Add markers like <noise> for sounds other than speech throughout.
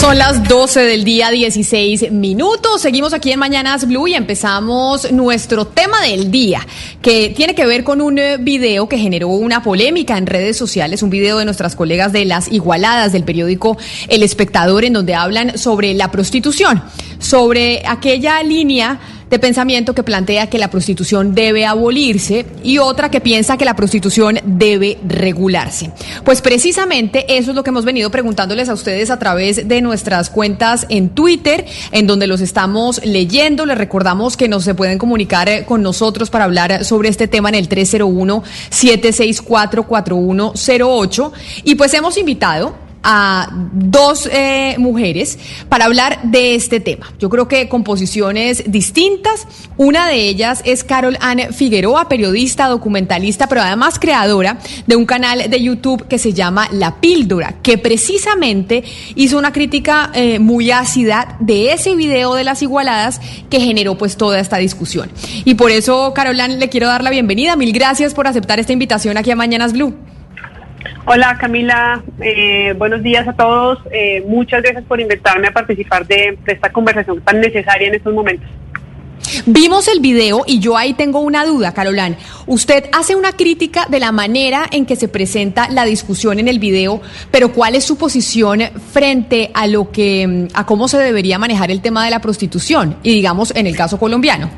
Son las 12 del día, 16 minutos. Seguimos aquí en Mañanas Blue y empezamos nuestro tema del día, que tiene que ver con un eh, video que generó una polémica en redes sociales, un video de nuestras colegas de las Igualadas del periódico El Espectador, en donde hablan sobre la prostitución, sobre aquella línea de pensamiento que plantea que la prostitución debe abolirse y otra que piensa que la prostitución debe regularse. Pues precisamente eso es lo que hemos venido preguntándoles a ustedes a través de nuestras cuentas en Twitter, en donde los estamos leyendo. Les recordamos que nos se pueden comunicar eh, con nosotros para hablar sobre este tema en el 301-764-4108. Y pues hemos invitado a dos eh, mujeres para hablar de este tema. Yo creo que con posiciones distintas. Una de ellas es Carol Ann Figueroa, periodista, documentalista, pero además creadora de un canal de YouTube que se llama La Píldora, que precisamente hizo una crítica eh, muy ácida de ese video de las igualadas que generó pues toda esta discusión. Y por eso, Carol Ann, le quiero dar la bienvenida. Mil gracias por aceptar esta invitación aquí a Mañanas Blue. Hola Camila, eh, buenos días a todos. Eh, muchas gracias por invitarme a participar de, de, esta conversación tan necesaria en estos momentos. Vimos el video y yo ahí tengo una duda, Carolán. Usted hace una crítica de la manera en que se presenta la discusión en el video, pero ¿cuál es su posición frente a lo que a cómo se debería manejar el tema de la prostitución y digamos en el caso colombiano?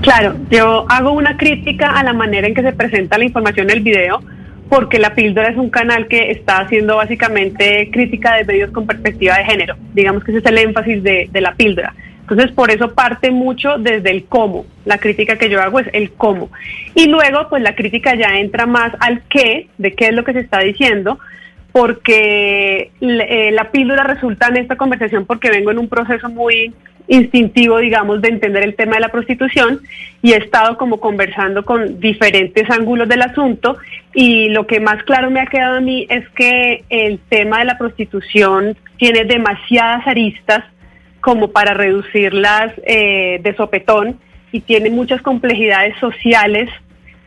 Claro, yo hago una crítica a la manera en que se presenta la información en el video porque La Píldora es un canal que está haciendo básicamente crítica de medios con perspectiva de género. Digamos que ese es el énfasis de, de La Píldora. Entonces, por eso parte mucho desde el cómo. La crítica que yo hago es el cómo. Y luego, pues la crítica ya entra más al qué, de qué es lo que se está diciendo, porque eh, la píldora resulta en esta conversación porque vengo en un proceso muy instintivo, digamos, de entender el tema de la prostitución y he estado como conversando con diferentes ángulos del asunto y lo que más claro me ha quedado a mí es que el tema de la prostitución tiene demasiadas aristas como para reducirlas eh, de sopetón y tiene muchas complejidades sociales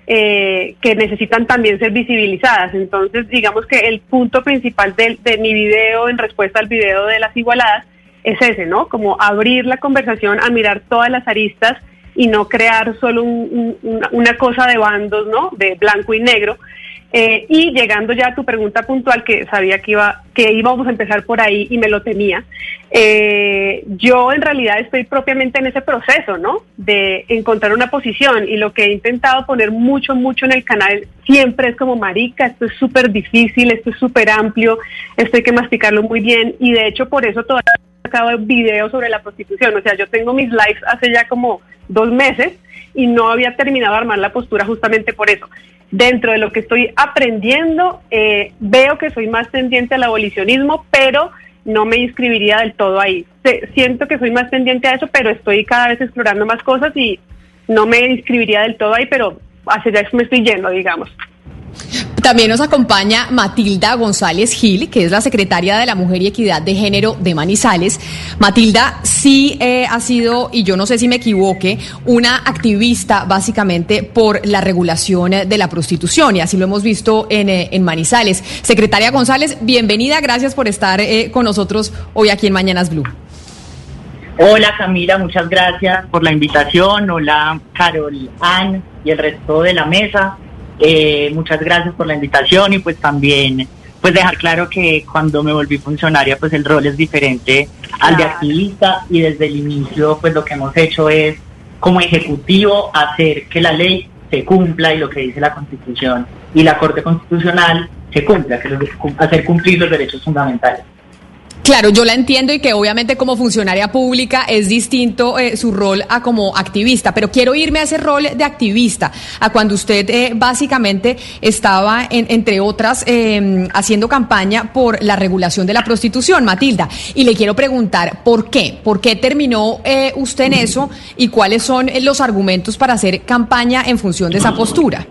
eh, que necesitan también ser visibilizadas. Entonces, digamos que el punto principal de, de mi video en respuesta al video de las igualadas es ese, ¿no? Como abrir la conversación a mirar todas las aristas y no crear solo un, un, una cosa de bandos, ¿no? De blanco y negro. Eh, y llegando ya a tu pregunta puntual, que sabía que, iba, que íbamos a empezar por ahí y me lo temía, eh, yo en realidad estoy propiamente en ese proceso, ¿no? De encontrar una posición y lo que he intentado poner mucho, mucho en el canal siempre es como, marica, esto es súper difícil, esto es súper amplio, esto hay que masticarlo muy bien y de hecho por eso todavía sacado videos sobre la prostitución. O sea, yo tengo mis lives hace ya como dos meses y no había terminado de armar la postura justamente por eso. Dentro de lo que estoy aprendiendo, eh, veo que soy más tendiente al abolicionismo, pero no me inscribiría del todo ahí. Siento que soy más tendiente a eso, pero estoy cada vez explorando más cosas y no me inscribiría del todo ahí, pero hacia allá me estoy yendo, digamos. También nos acompaña Matilda González Gil, que es la secretaria de la Mujer y Equidad de Género de Manizales. Matilda sí eh, ha sido, y yo no sé si me equivoque, una activista básicamente por la regulación de la prostitución, y así lo hemos visto en, eh, en Manizales. Secretaria González, bienvenida, gracias por estar eh, con nosotros hoy aquí en Mañanas Blue. Hola Camila, muchas gracias por la invitación. Hola Carol, Ann y el resto de la mesa. Eh, muchas gracias por la invitación y pues también pues dejar claro que cuando me volví funcionaria, pues el rol es diferente al de activista y desde el inicio, pues lo que hemos hecho es como ejecutivo hacer que la ley se cumpla y lo que dice la Constitución y la Corte Constitucional se cumpla, que hacer cumplir los derechos fundamentales. Claro, yo la entiendo y que obviamente como funcionaria pública es distinto eh, su rol a como activista, pero quiero irme a ese rol de activista, a cuando usted eh, básicamente estaba, en- entre otras, eh, haciendo campaña por la regulación de la prostitución, Matilda. Y le quiero preguntar, ¿por qué? ¿Por qué terminó eh, usted en eso y cuáles son los argumentos para hacer campaña en función de esa postura?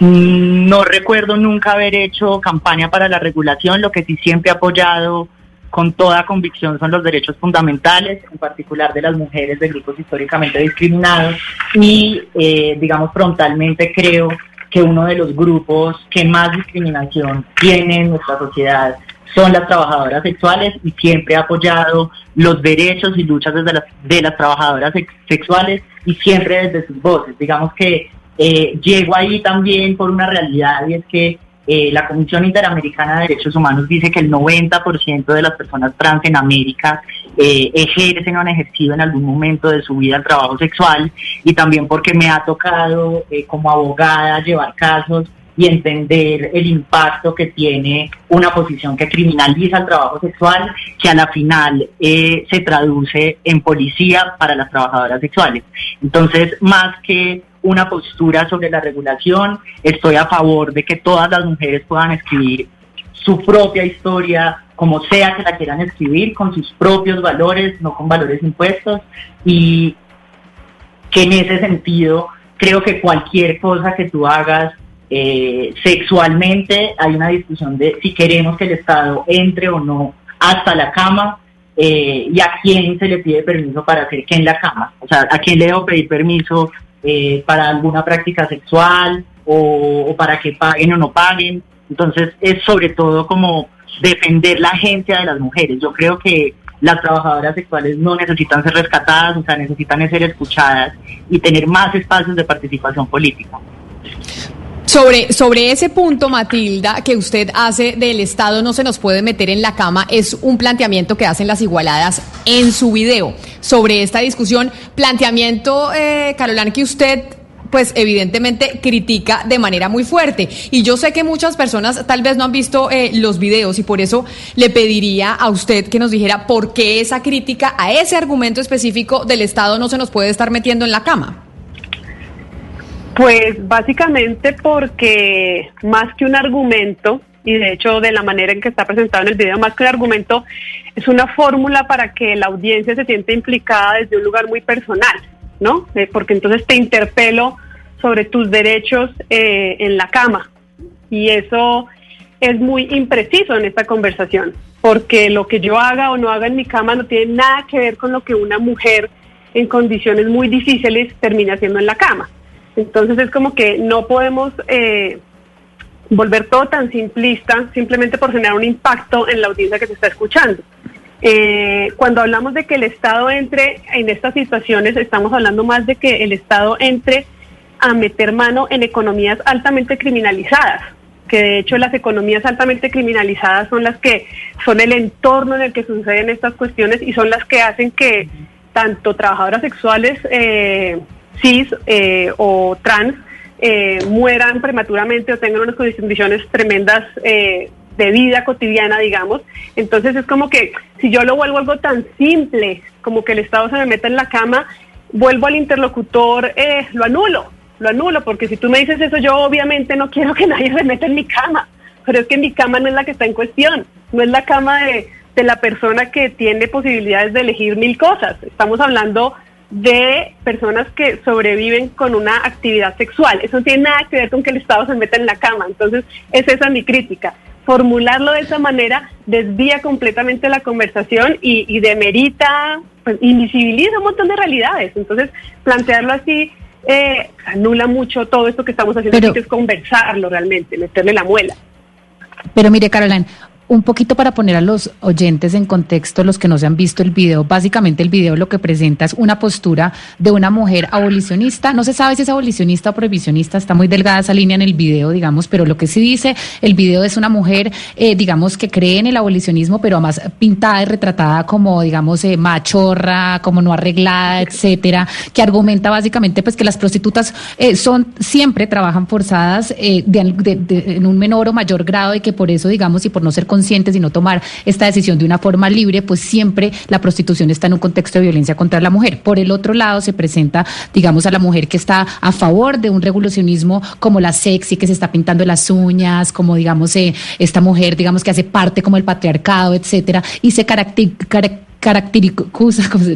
No recuerdo nunca haber hecho campaña para la regulación, lo que sí siempre he apoyado con toda convicción son los derechos fundamentales, en particular de las mujeres de grupos históricamente discriminados y, eh, digamos, frontalmente creo que uno de los grupos que más discriminación tiene en nuestra sociedad son las trabajadoras sexuales y siempre he apoyado los derechos y luchas desde las, de las trabajadoras sex- sexuales y siempre desde sus voces. Digamos que eh, llego ahí también por una realidad y es que eh, la Comisión Interamericana de Derechos Humanos dice que el 90% de las personas trans en América eh, ejercen o han ejercido en algún momento de su vida el trabajo sexual y también porque me ha tocado como abogada llevar casos y entender el impacto que tiene una posición que criminaliza el trabajo sexual, que a la final eh, se traduce en policía para las trabajadoras sexuales. Entonces, más que una postura sobre la regulación, estoy a favor de que todas las mujeres puedan escribir su propia historia, como sea que la quieran escribir, con sus propios valores, no con valores impuestos, y que en ese sentido creo que cualquier cosa que tú hagas eh, sexualmente, hay una discusión de si queremos que el Estado entre o no hasta la cama eh, y a quién se le pide permiso para hacer qué en la cama. O sea, a quién le debo pedir permiso eh, para alguna práctica sexual o, o para que paguen o no paguen. Entonces es sobre todo como defender la agencia de las mujeres. Yo creo que las trabajadoras sexuales no necesitan ser rescatadas, o sea, necesitan ser escuchadas y tener más espacios de participación política. Sobre, sobre ese punto, Matilda, que usted hace del Estado no se nos puede meter en la cama, es un planteamiento que hacen las igualadas en su video. Sobre esta discusión, planteamiento, eh, Carolán, que usted pues evidentemente critica de manera muy fuerte. Y yo sé que muchas personas tal vez no han visto eh, los videos y por eso le pediría a usted que nos dijera por qué esa crítica a ese argumento específico del Estado no se nos puede estar metiendo en la cama. Pues básicamente porque más que un argumento, y de hecho de la manera en que está presentado en el video, más que un argumento, es una fórmula para que la audiencia se sienta implicada desde un lugar muy personal, ¿no? Eh, porque entonces te interpelo sobre tus derechos eh, en la cama. Y eso es muy impreciso en esta conversación, porque lo que yo haga o no haga en mi cama no tiene nada que ver con lo que una mujer en condiciones muy difíciles termina haciendo en la cama. Entonces es como que no podemos eh, volver todo tan simplista simplemente por generar un impacto en la audiencia que te está escuchando. Eh, cuando hablamos de que el Estado entre en estas situaciones, estamos hablando más de que el Estado entre a meter mano en economías altamente criminalizadas, que de hecho las economías altamente criminalizadas son las que son el entorno en el que suceden estas cuestiones y son las que hacen que tanto trabajadoras sexuales eh, cis eh, o trans eh, mueran prematuramente o tengan unas condiciones tremendas eh, de vida cotidiana, digamos. Entonces es como que si yo lo vuelvo algo tan simple como que el Estado se me meta en la cama, vuelvo al interlocutor, eh, lo anulo, lo anulo, porque si tú me dices eso, yo obviamente no quiero que <laughs> nadie se meta en mi cama, pero es que mi cama no es la que está en cuestión, no es la cama de, de la persona que tiene posibilidades de elegir mil cosas. Estamos hablando de personas que sobreviven con una actividad sexual. Eso no tiene nada que ver con que el Estado se meta en la cama. Entonces, es esa mi crítica. Formularlo de esa manera desvía completamente la conversación y, y demerita, pues, invisibiliza un montón de realidades. Entonces, plantearlo así eh, anula mucho todo esto que estamos haciendo, Pero- que es conversarlo realmente, meterle la muela. Pero mire, Caroline, un poquito para poner a los oyentes en contexto, los que no se han visto el video, básicamente el video lo que presenta es una postura de una mujer abolicionista, no se sabe si es abolicionista o prohibicionista, está muy delgada esa línea en el video, digamos, pero lo que sí dice el video es una mujer, eh, digamos, que cree en el abolicionismo, pero además pintada y retratada como, digamos, eh, machorra, como no arreglada, etcétera, que argumenta básicamente pues que las prostitutas eh, son siempre trabajan forzadas en un menor o mayor grado y que por eso, digamos, y por no ser y no tomar esta decisión de una forma libre, pues siempre la prostitución está en un contexto de violencia contra la mujer. Por el otro lado, se presenta, digamos, a la mujer que está a favor de un revolucionismo como la sexy, que se está pintando las uñas, como, digamos, eh, esta mujer, digamos, que hace parte como el patriarcado, etcétera, y se caracteriza caracteriza,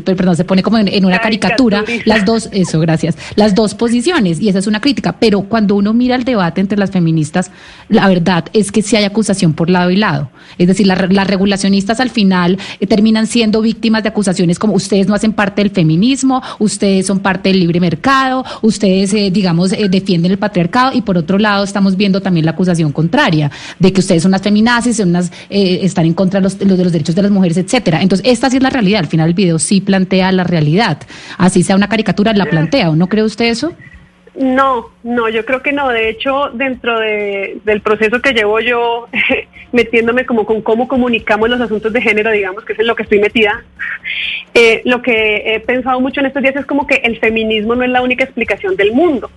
perdón, se pone como en, una caricatura las dos, eso, gracias, las dos posiciones, y esa es una crítica, pero cuando uno mira el debate entre las feministas, la verdad es que sí hay acusación por lado y lado, es decir, las regulacionistas al final eh, terminan siendo víctimas de acusaciones como ustedes no hacen parte del feminismo, ustedes son parte del libre mercado, ustedes, eh, digamos, eh, defienden el patriarcado, y por otro lado estamos viendo también la acusación contraria, de que ustedes son unas feminazis, son unas, están en contra de los, de los derechos de las mujeres, etcétera. Entonces, estas es la realidad. Al final el video sí plantea la realidad. Así sea una caricatura, la plantea. ¿O no cree usted eso? No, no, yo creo que no. De hecho, dentro de, del proceso que llevo yo, <laughs> metiéndome como con cómo comunicamos los asuntos de género, digamos, que es en lo que estoy metida, eh, lo que he pensado mucho en estos días es como que el feminismo no es la única explicación del mundo.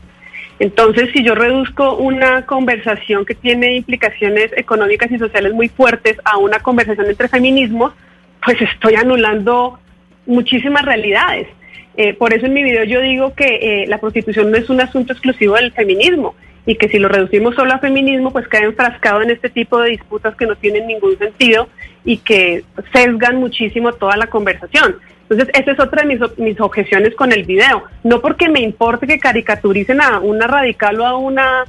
Entonces, si yo reduzco una conversación que tiene implicaciones económicas y sociales muy fuertes a una conversación entre feminismos, pues estoy anulando muchísimas realidades. Eh, por eso en mi video yo digo que eh, la prostitución no es un asunto exclusivo del feminismo y que si lo reducimos solo a feminismo, pues queda enfrascado en este tipo de disputas que no tienen ningún sentido y que sesgan muchísimo toda la conversación. Entonces, esa es otra de mis, mis objeciones con el video. No porque me importe que caricaturicen a una radical o a una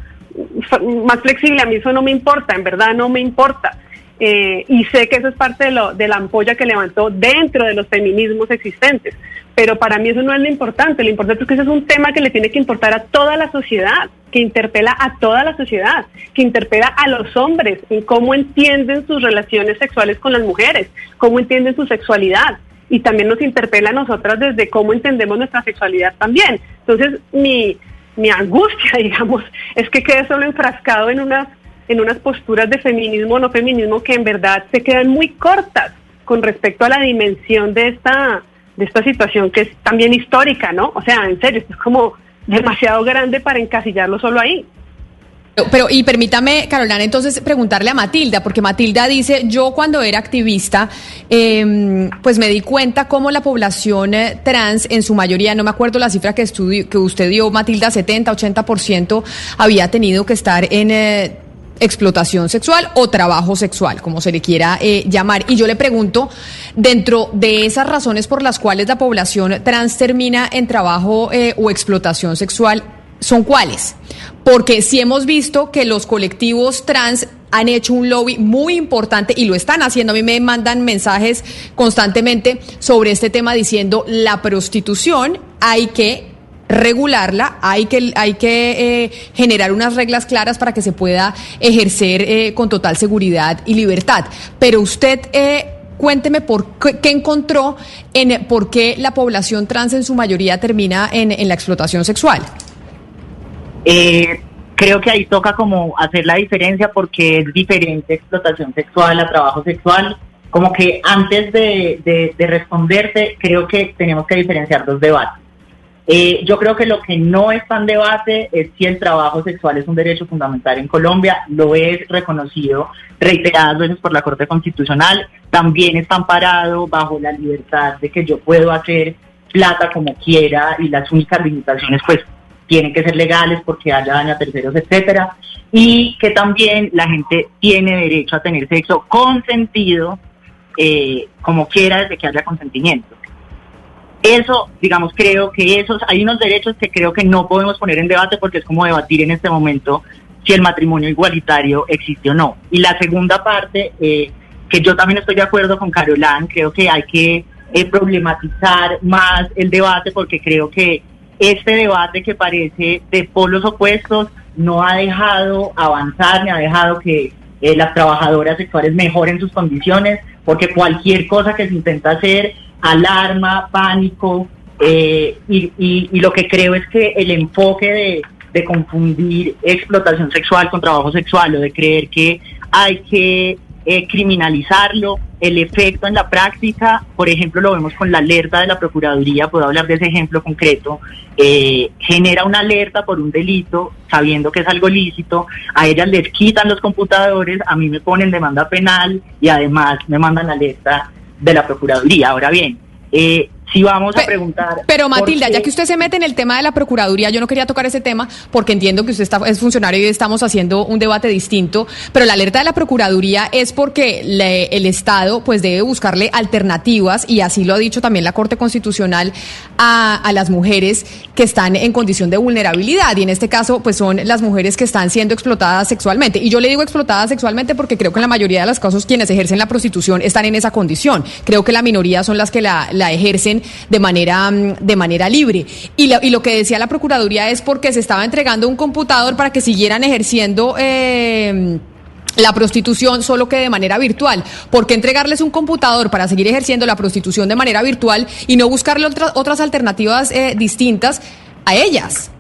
más flexible, a mí eso no me importa, en verdad no me importa eh, y sé que eso es parte de, lo, de la ampolla que levantó dentro de los feminismos existentes. Pero para mí eso no es lo importante. Lo importante es que ese es un tema que le tiene que importar a toda la sociedad, que interpela a toda la sociedad, que interpela a los hombres en cómo entienden sus relaciones sexuales con las mujeres, cómo entienden su sexualidad. Y también nos interpela a nosotras desde cómo entendemos nuestra sexualidad también. Entonces, mi, mi angustia, <laughs> digamos, es que quede solo enfrascado en unas en unas posturas de feminismo o no feminismo que en verdad se quedan muy cortas con respecto a la dimensión de esta, de esta situación que es también histórica, ¿no? O sea, en serio, esto es como demasiado grande para encasillarlo solo ahí. Pero, y permítame, Carolina, entonces preguntarle a Matilda, porque Matilda dice, yo cuando era activista, em, pues me di cuenta cómo la población eh, trans, en su mayoría, no me acuerdo la cifra que, que usted dio, Matilda, 70, 80%, había tenido que estar en... Eh, explotación sexual o trabajo sexual, como se le quiera eh, llamar. Y yo le pregunto, dentro de esas razones por las cuales la población trans termina en trabajo eh, o explotación sexual, ¿son cuáles? Porque si hemos visto que los colectivos trans han hecho un lobby muy importante y lo están haciendo. A mí me mandan mensajes constantemente sobre este tema diciendo la prostitución hay que regularla, hay que, hay que eh, generar unas reglas claras para que se pueda ejercer eh, con total seguridad y libertad. Pero usted... Eh, cuénteme por qué, encontró en por qué la población trans en su mayoría termina en, en la explotación sexual. creo que ahí toca como hacer la diferencia porque es diferente explotación sexual a trabajo sexual. Como que antes de, de, de responderte, creo que tenemos que diferenciar dos debates. Eh, yo creo que lo que no está en debate es si el trabajo sexual es un derecho fundamental en Colombia, lo es reconocido reiteradas veces por la Corte Constitucional, también está amparado bajo la libertad de que yo puedo hacer plata como quiera y las únicas limitaciones pues tienen que ser legales porque haya daño a terceros, etcétera, y que también la gente tiene derecho a tener sexo consentido eh, como quiera desde que haya consentimiento. Eso, digamos, creo que esos, hay unos derechos que creo que no podemos poner en debate porque es como debatir en este momento si el matrimonio igualitario existe o no. Y la segunda parte, eh, que yo también estoy de acuerdo con Carolán, creo que hay que eh, problematizar más el debate porque creo que este debate que parece de polos opuestos no ha dejado avanzar, ni ha dejado que eh, las trabajadoras sexuales mejoren sus condiciones, porque cualquier cosa que se intenta hacer alarma, pánico, eh, y, y, y, lo que creo es que el enfoque de, de, confundir explotación sexual con trabajo sexual o de creer que hay que eh, criminalizarlo, el efecto en la práctica, por ejemplo, lo vemos con la alerta de la Procuraduría, puedo hablar de ese ejemplo concreto, eh, genera una alerta por un delito, sabiendo que es algo lícito, a ellas les quitan los computadores, a mí me ponen demanda penal y además me mandan alerta de la Procuraduría. Ahora bien, eh, si vamos a preguntar. Pero Matilda, ya que usted se mete en el tema de la Procuraduría, yo no quería tocar ese tema porque entiendo que usted está, es funcionario y estamos haciendo un debate distinto, pero la alerta de la Procuraduría es porque le, el Estado pues debe buscarle alternativas y así lo ha dicho también la Corte Constitucional a, a, las mujeres que están en condición de vulnerabilidad y en este caso pues son las mujeres que están siendo explotadas sexualmente. Y yo le digo explotadas sexualmente porque creo que en la mayoría de los casos quienes ejercen la prostitución están en esa condición. Creo que la minoría son las que la, la ejercen de manera, de manera libre. Y lo, y lo que decía la Procuraduría es porque se estaba entregando un computador para que siguieran ejerciendo... Eh, la prostitución solo que de manera virtual. ¿Por qué entregarles un computador para seguir ejerciendo la prostitución de manera virtual y no buscarle otras alternativas eh, distintas a ellas?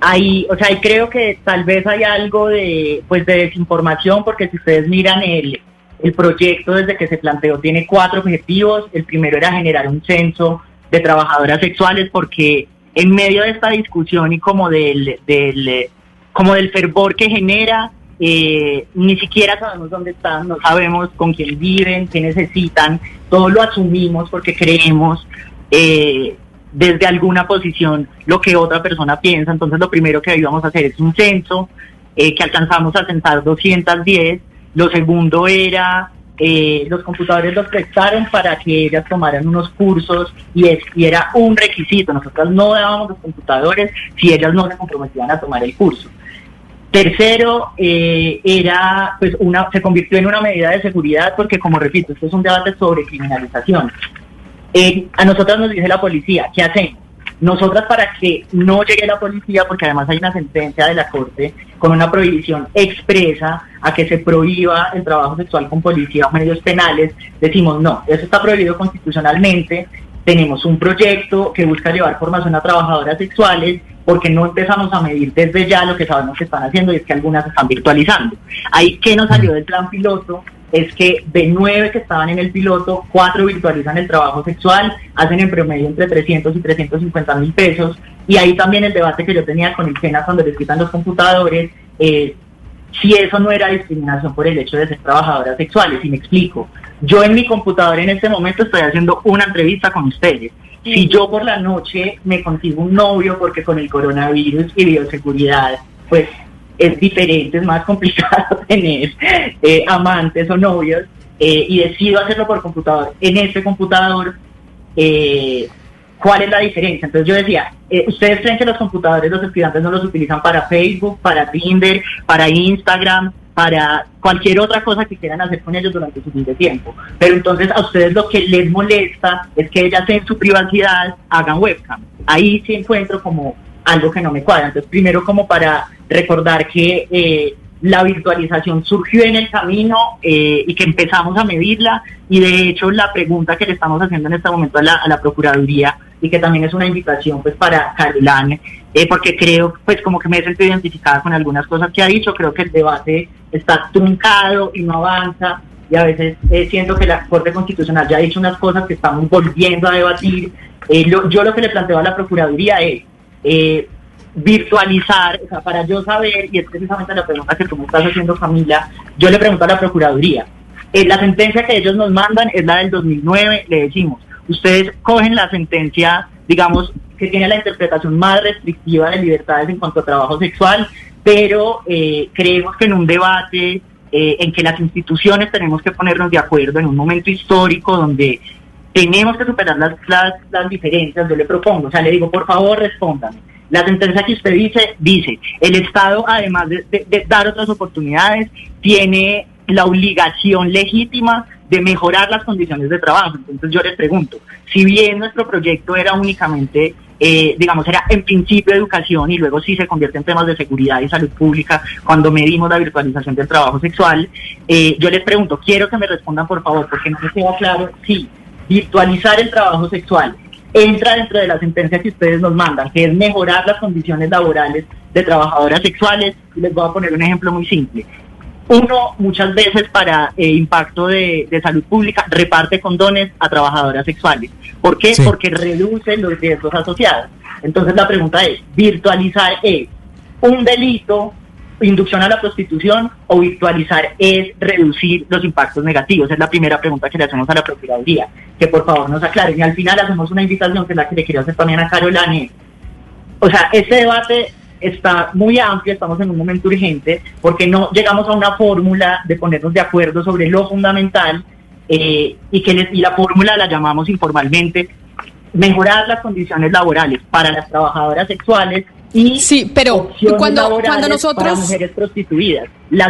Ahí, o sea, ahí creo que tal vez hay algo de, pues, de desinformación, porque si ustedes miran el, el proyecto desde que se planteó tiene cuatro objetivos. El primero era generar un censo de trabajadoras sexuales porque en medio de esta discusión y como del, como del fervor que genera, eh, ni siquiera sabemos dónde están, no sabemos con quién viven, qué necesitan, todo lo asumimos porque creemos eh, desde alguna posición lo que otra persona piensa. Entonces lo primero que íbamos a hacer es un censo eh, que alcanzamos a censar 210 lo segundo era, eh, los computadores los prestaron para que ellas tomaran unos cursos y, es, y era un requisito. Nosotros no dábamos los computadores si ellas no se comprometían a tomar el curso. Tercero, eh, era, pues, una, se convirtió en una medida de seguridad porque, como repito, esto es un debate sobre criminalización. Eh, a nosotros nos dice la policía, ¿qué hacemos? Nosotras para que no llegue la policía, porque además hay una sentencia de la Corte con una prohibición expresa a que se prohíba el trabajo sexual con policía o medios penales, decimos no, eso está prohibido constitucionalmente, tenemos un proyecto que busca llevar formación a trabajadoras sexuales porque no empezamos a medir desde ya lo que sabemos que están haciendo y es que algunas están virtualizando. Ahí que nos salió del plan piloto es que de nueve que estaban en el piloto, cuatro virtualizan el trabajo sexual, hacen en promedio entre 300 y 350 mil pesos. Y ahí también el debate que yo tenía con el SENA cuando les quitan los computadores, eh, si eso no era discriminación por el hecho de ser trabajadoras sexuales. Y me explico. Yo en mi computador en este momento estoy haciendo una entrevista con ustedes. Si yo por la noche me consigo un novio porque con el coronavirus y bioseguridad, pues es diferente, es más <laughs> complicado tener eh, amantes o novios eh, y decido hacerlo por computador. En este computador, eh, ¿cuál es la diferencia? Entonces yo decía, eh, ¿ustedes creen que los computadores los estudiantes no los utilizan para Facebook, para Tinder, para Instagram, para cualquier otra cosa que quieran hacer con ellos durante su fin de tiempo? Pero entonces a ustedes lo que les molesta es que ellas en su privacidad hagan webcam. Ahí sí encuentro como algo que no me cuadra. Entonces, primero como para recordar que eh, la virtualización surgió en el camino eh, y que empezamos a medirla y de hecho la pregunta que le estamos haciendo en este momento a la, Procuraduría y que también es una invitación pues para Carolán, eh, porque creo pues como que me he sentido identificada con algunas cosas que ha dicho, creo que el debate está truncado y no avanza y a veces eh, siento que la Corte Constitucional ya ha dicho unas cosas que estamos volviendo a debatir. Eh, lo, yo lo que le planteo a la Procuraduría es virtualizar, o sea, para yo saber, y es precisamente la pregunta que tú me estás haciendo Camila, yo le pregunto a la Procuraduría, eh, la sentencia que ellos nos mandan es la del 2009, le decimos, ustedes cogen la sentencia, digamos, que tiene la interpretación más restrictiva de libertades en cuanto a trabajo sexual, pero eh, creemos que en un debate eh, en que las instituciones tenemos que ponernos de acuerdo en un momento histórico donde tenemos que superar las, las, las diferencias, yo le propongo, o sea, le digo, por favor, respóndame. La sentencia que usted dice, dice, el Estado, además de, dar otras oportunidades, tiene la obligación legítima de mejorar las condiciones de trabajo. Entonces yo les pregunto, si bien nuestro proyecto era únicamente eh, digamos, era en principio educación y luego sí se convierte en temas de seguridad y salud pública cuando medimos la virtualización del trabajo sexual. Eh, yo les pregunto, quiero que me respondan por favor, porque no me queda claro si virtualizar el trabajo sexual entra dentro de la sentencia que ustedes nos mandan, que es mejorar las condiciones laborales de trabajadoras sexuales. Les voy a poner un ejemplo muy simple. Uno, muchas veces para eh, impacto de, salud pública, reparte condones a trabajadoras sexuales. ¿Por qué? Porque reduce los riesgos asociados. Entonces la pregunta es, ¿virtualizar es un delito, inducción a la prostitución o virtualizar es reducir los impactos negativos? Es la primera pregunta que le hacemos a la Procuraduría, que por favor nos aclaren. Y al final hacemos una invitación que es la que le quiero hacer también a Carolane. O sea, este debate está muy amplio, estamos en un momento urgente, porque no llegamos a una fórmula de ponernos de acuerdo sobre lo fundamental eh, y que y la fórmula la llamamos informalmente mejorar las condiciones laborales para las trabajadoras sexuales y sí, pero cuando, cuando nosotros para mujeres prostituidas.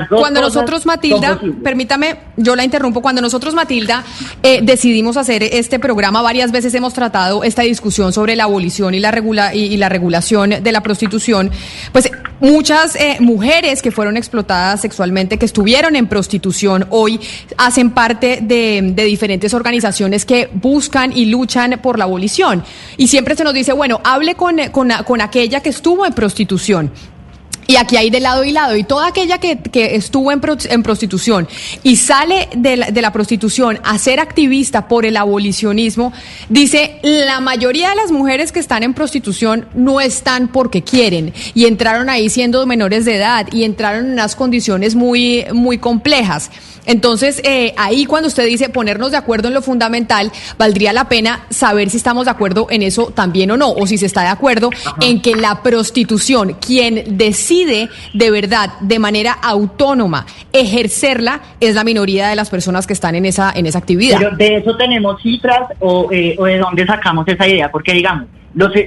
Cuando nosotros, Matilda, permítame, yo la interrumpo, cuando nosotros, Matilda, eh, decidimos hacer este programa, varias veces hemos tratado esta discusión sobre la abolición y la, regula y, la regulación de la prostitución, pues muchas eh, mujeres que fueron explotadas sexualmente, que estuvieron en prostitución, hoy hacen parte de, de diferentes organizaciones que buscan y luchan por la abolición. Y siempre se nos dice, bueno, hable con, con, con aquella que estuvo en prostitución y aquí hay de lado y lado. Y toda aquella que, que estuvo en, en, prostitución y sale de la, de la, prostitución a ser activista por el abolicionismo, dice, la mayoría de las mujeres que están en prostitución no están porque quieren. Y entraron ahí siendo menores de edad y entraron en unas condiciones muy, muy complejas. Entonces, eh, ahí cuando usted dice ponernos de acuerdo en lo fundamental, valdría la pena saber si estamos de acuerdo en eso también o no, o si se está de acuerdo en que la prostitución, quien decide de verdad, de manera autónoma, ejercerla, es la minoría de las personas que están en esa, en esa actividad. Pero de eso tenemos cifras o, eh, o de dónde sacamos esa idea, porque digamos,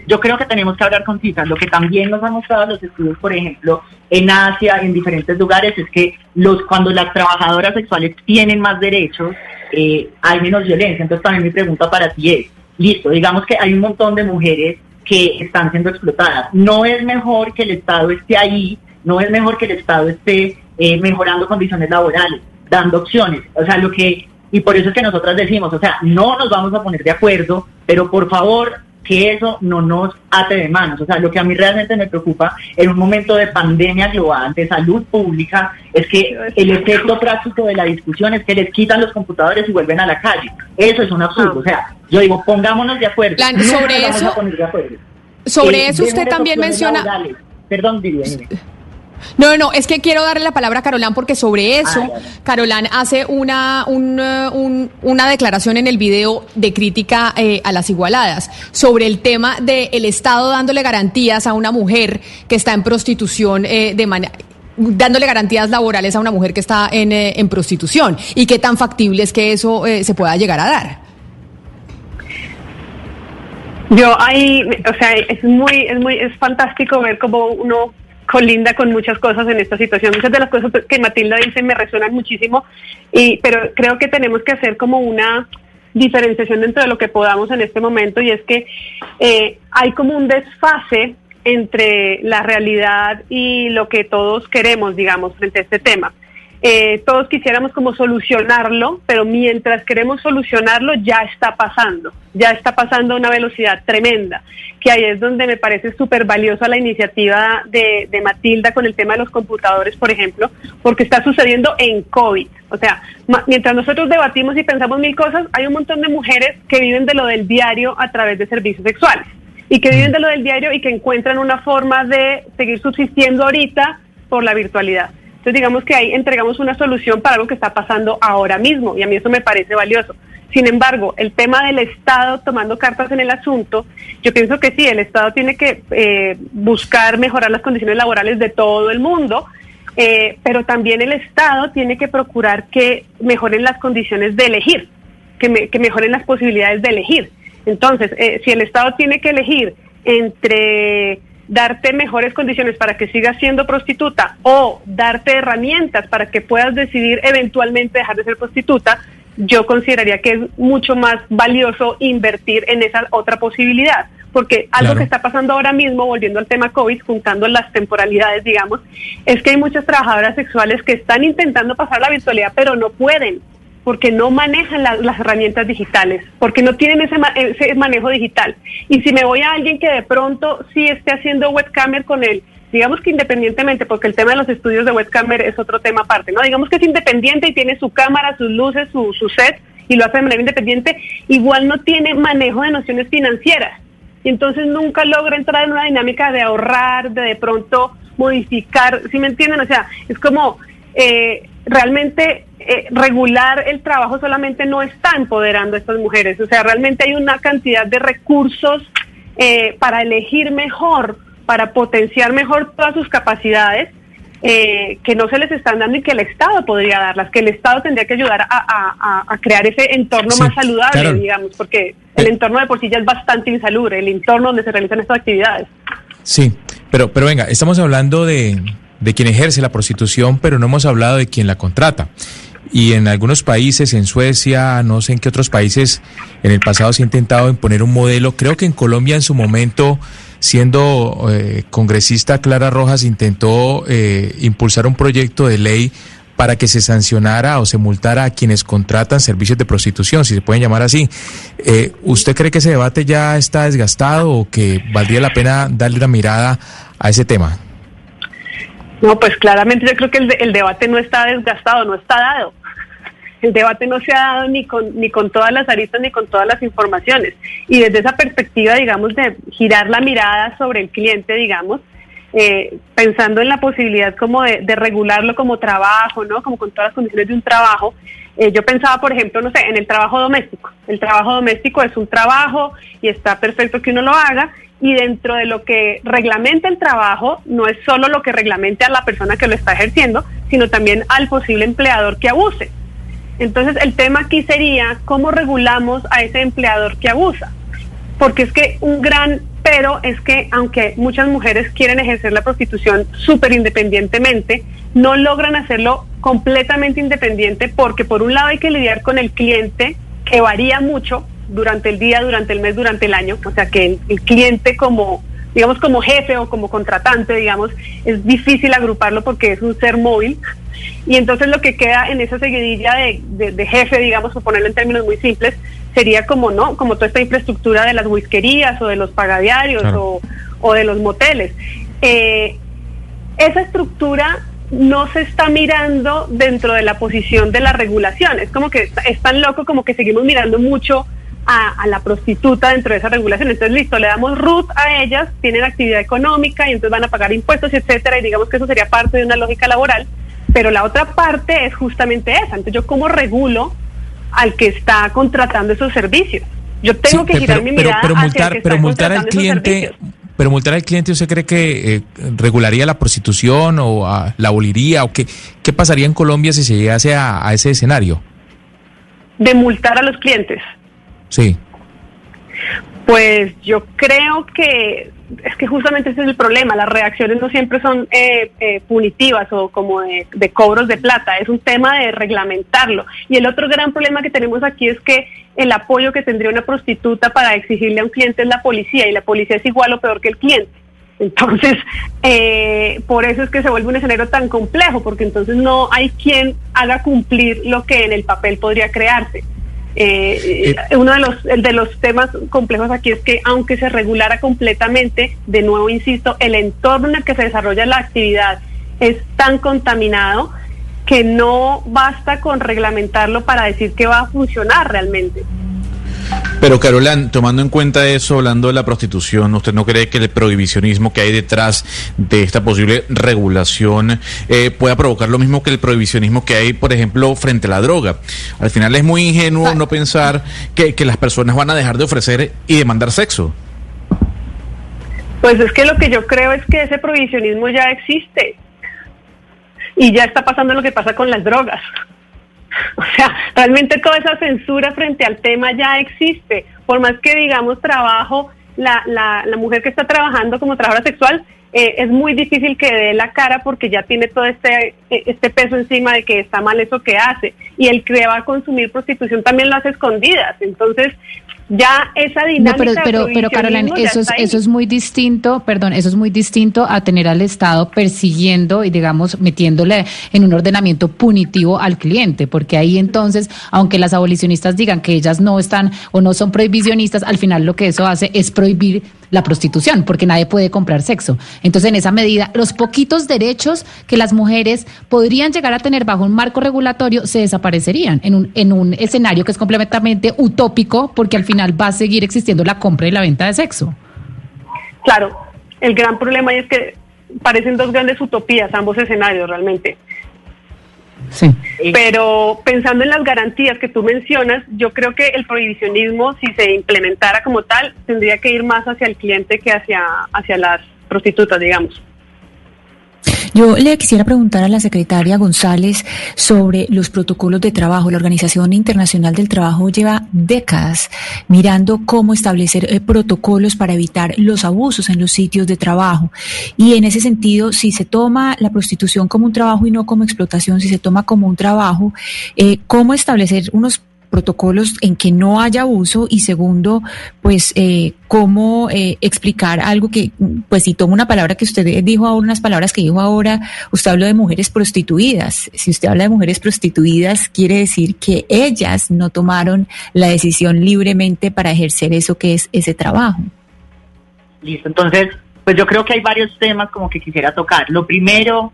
yo creo que tenemos que hablar con cifras. Lo que también nos han mostrado los estudios, por ejemplo, en Asia, en diferentes lugares, es que los cuando las trabajadoras sexuales tienen más derechos, eh, hay menos violencia. Entonces también mi pregunta para ti es, listo, digamos que hay un montón de mujeres que están siendo explotadas. No es mejor que el Estado esté ahí, no es mejor que el Estado esté eh, mejorando condiciones laborales, dando opciones. O sea, lo que, y por eso es que nosotras decimos, o sea, no nos vamos a poner de acuerdo, pero por favor que eso no nos ate de manos. O sea, lo que a mí realmente me preocupa en un momento de pandemia global, de salud pública, es que el efecto práctico de la discusión es que les quitan los computadores y vuelven a la calle. Eso es un absurdo. O sea, yo digo, pongámonos de acuerdo. sobre eso, sobre eh, eso usted también menciona... Perdón, Vivian. No, no, es que quiero darle la palabra a Carolán porque sobre ah, eso, Carolán hace una, eh, una declaración en el video de crítica eh, a las igualadas sobre el tema del Estado dándole garantías a una mujer que está en prostitución eh, de manera dándole garantías laborales a una mujer que está en, en prostitución y qué tan factible es que eso se pueda llegar a dar. Yo ahí, o sea, es muy, es muy, es fantástico ver cómo uno colinda con muchas cosas en esta situación. Muchas de las cosas que Matilda dice me resuenan muchísimo, y, pero creo que tenemos que hacer como una diferenciación dentro de lo que podamos en este momento y es que eh, hay como un desfase entre la realidad y lo que todos queremos, digamos, frente a este tema. Eh, todos quisiéramos como solucionarlo, pero mientras queremos solucionarlo ya está pasando, ya está pasando a una velocidad tremenda, que ahí es donde me parece súper valiosa la iniciativa de, Matilda con el tema de los computadores, por ejemplo, porque está sucediendo en COVID. O sea, mientras nosotros debatimos y pensamos mil cosas, hay un montón de mujeres que viven de lo del diario a través de servicios sexuales y que viven de lo del diario y que encuentran una forma de seguir subsistiendo ahorita por la virtualidad. Entonces digamos que ahí entregamos una solución para algo que está pasando ahora mismo y a mí eso me parece valioso. Sin embargo, el tema del Estado tomando cartas en el asunto, yo pienso que sí, el Estado tiene que eh, buscar mejorar las condiciones laborales de todo el mundo, eh, pero también el Estado tiene que procurar que mejoren las condiciones de elegir, que, que mejoren las posibilidades de elegir. Entonces, eh, si el Estado tiene que elegir entre darte mejores condiciones para que sigas siendo prostituta o darte herramientas para que puedas decidir eventualmente dejar de ser prostituta, yo consideraría que es mucho más valioso invertir en esa otra posibilidad, porque algo que está pasando ahora mismo, volviendo al tema COVID, juntando las temporalidades, digamos, es que hay muchas trabajadoras sexuales que están intentando pasar la virtualidad, pero no pueden porque no manejan las herramientas digitales, porque no tienen ese, ese, manejo digital. Y si me voy a alguien que de pronto sí esté haciendo webcamer con él, digamos que independientemente, porque el tema de los estudios de webcamer es otro tema aparte, ¿no? Digamos que es independiente y tiene su cámara, sus luces, su, su set y lo hace de manera independiente, igual no tiene manejo de nociones financieras. Y entonces nunca logra entrar en una dinámica de ahorrar, de de pronto modificar, ¿sí me entienden? O sea, es como eh, realmente eh, regular el trabajo solamente no está empoderando a estas mujeres, o sea, realmente hay una cantidad de recursos eh, para elegir mejor, para potenciar mejor todas sus capacidades. Eh, que no se les están dando y que el Estado podría darlas, que el Estado tendría que ayudar a, crear ese entorno más saludable, digamos, porque el entorno de por sí ya es bastante insalubre, el entorno donde se realizan estas actividades. Sí, pero, pero venga, estamos hablando de, de quien ejerce la prostitución, pero no hemos hablado de quien la contrata. Y en algunos países, en Suecia, no sé en qué otros países, en el pasado se ha intentado imponer un modelo. Creo que en Colombia en su momento, siendo eh, congresista Clara Rojas, intentó eh, impulsar un proyecto de ley para que se sancionara o se multara a quienes contratan servicios de prostitución, si se pueden llamar así. Eh, ¿Usted cree que ese debate ya está desgastado o que valdría la pena darle una mirada a ese tema? No, pues claramente yo creo que el, el debate no está desgastado, no está dado. El debate no se ha dado ni con, ni con todas las aristas ni con todas las informaciones. Y desde esa perspectiva, digamos, de girar la mirada sobre el cliente, digamos, eh, pensando en la posibilidad como de, regularlo como trabajo, ¿no? Como con todas las condiciones de un trabajo. Eh, yo pensaba, por ejemplo, no sé, en el trabajo doméstico. El trabajo doméstico es un trabajo y está perfecto que uno lo haga, y dentro de lo que reglamenta el trabajo, no es solo lo que reglamente a la persona que lo está ejerciendo, sino también al posible empleador que abuse. Entonces, el tema aquí sería cómo regulamos a ese empleador que abusa. Porque es que un gran pero es que aunque muchas mujeres quieren ejercer la prostitución súper independientemente, no logran hacerlo completamente independiente porque por un lado hay que lidiar con el cliente, que varía mucho, durante el día, durante el mes, durante el año. O sea que el, cliente como, digamos, como jefe o como contratante, digamos, es difícil agruparlo porque es un ser móvil. Y entonces lo que queda en esa seguidilla de, jefe, digamos, por ponerlo en términos muy simples, sería como, ¿no? Como toda esta infraestructura de las whiskerías o de los pagadiarios o, o, de los moteles. Eh, esa estructura no se está mirando dentro de la posición de la regulación. Es como que es tan loco como que seguimos mirando mucho a, la prostituta dentro de esa regulación. Entonces, listo, le damos root a ellas, tienen actividad económica y entonces van a pagar impuestos, etcétera, y digamos que eso sería parte de una lógica laboral, pero la otra parte es justamente esa. Entonces, yo cómo regulo al que está contratando esos servicios. Yo tengo que girar mi mirada pero, multar, pero multar al cliente, pero multar al cliente, ¿usted cree que eh, regularía la prostitución o la aboliría o qué, qué pasaría en Colombia si se llegase a ese escenario? De multar a los clientes. Sí. Pues yo creo que es que justamente ese es el problema, las reacciones no siempre son eh, eh, punitivas o como de, cobros de plata, es un tema de reglamentarlo. Y el otro gran problema que tenemos aquí es que el apoyo que tendría una prostituta para exigirle a un cliente es la policía y la policía es igual o peor que el cliente. Entonces, <laughs> eh, por eso es que se vuelve un escenario tan complejo, porque entonces no hay quien haga cumplir lo que en el papel podría crearse. Eh, uno de los, de los temas complejos aquí es que aunque se regulara completamente, de nuevo insisto, el entorno en el que se desarrolla la actividad es tan contaminado que no basta con reglamentarlo para decir que va a funcionar realmente. Pero Carolán, tomando en cuenta eso, hablando de la prostitución, ¿usted no cree que el prohibicionismo que hay detrás de esta posible regulación eh, pueda provocar lo mismo que el prohibicionismo que hay, por ejemplo, frente a la droga? Al final es muy ingenuo no pensar que, que las personas van a dejar de ofrecer y demandar sexo. Pues es que lo que yo creo es que ese prohibicionismo ya existe y ya está pasando lo que pasa con las drogas. <laughs> O sea, realmente toda esa censura frente al tema ya existe. Por más que digamos trabajo, la, la, la mujer que está trabajando como trabajadora sexual eh, es muy difícil que dé la cara porque ya tiene todo este, eh, este peso encima de que está mal eso que hace. Y el que va a consumir prostitución también lo hace escondidas. Entonces, ya esa No, dinámica pero, de pero, pero Carolina, eso es, eso es muy distinto, perdón, eso es muy distinto a tener al Estado persiguiendo y, digamos, metiéndole en un ordenamiento punitivo al cliente, porque ahí entonces, aunque las abolicionistas digan que ellas no están o no son prohibicionistas, al final lo que eso hace es prohibir la prostitución, porque nadie puede comprar sexo. Entonces, en esa medida, los poquitos derechos que las mujeres podrían llegar a tener bajo un marco regulatorio se desaparecerían en un, en un escenario que es completamente utópico, porque al final va a seguir existiendo la compra y la venta de sexo. Claro, el gran problema es que parecen dos grandes utopías, ambos escenarios realmente. Sí. Eh, Pero pensando en las garantías que tú mencionas, yo creo que el prohibicionismo, si se implementara como tal, tendría que ir más hacia el cliente que hacia, hacia las prostitutas, digamos. Yo le quisiera preguntar a la secretaria González sobre los protocolos de trabajo. La Organización Internacional del Trabajo lleva décadas mirando cómo establecer eh, protocolos para evitar los abusos en los sitios de trabajo. Y en ese sentido, si se toma la prostitución como un trabajo y no como explotación, si se toma como un trabajo, eh, ¿cómo establecer unos protocolos en que no haya abuso y segundo, pues eh, cómo eh, explicar algo que, pues si tomo una palabra que usted dijo ahora, unas palabras que dijo ahora, usted habló de mujeres prostituidas. Si usted habla de mujeres prostituidas, quiere decir que ellas no tomaron la decisión libremente para ejercer eso que es ese trabajo. Listo, entonces, pues yo creo que hay varios temas como que quisiera tocar. Lo primero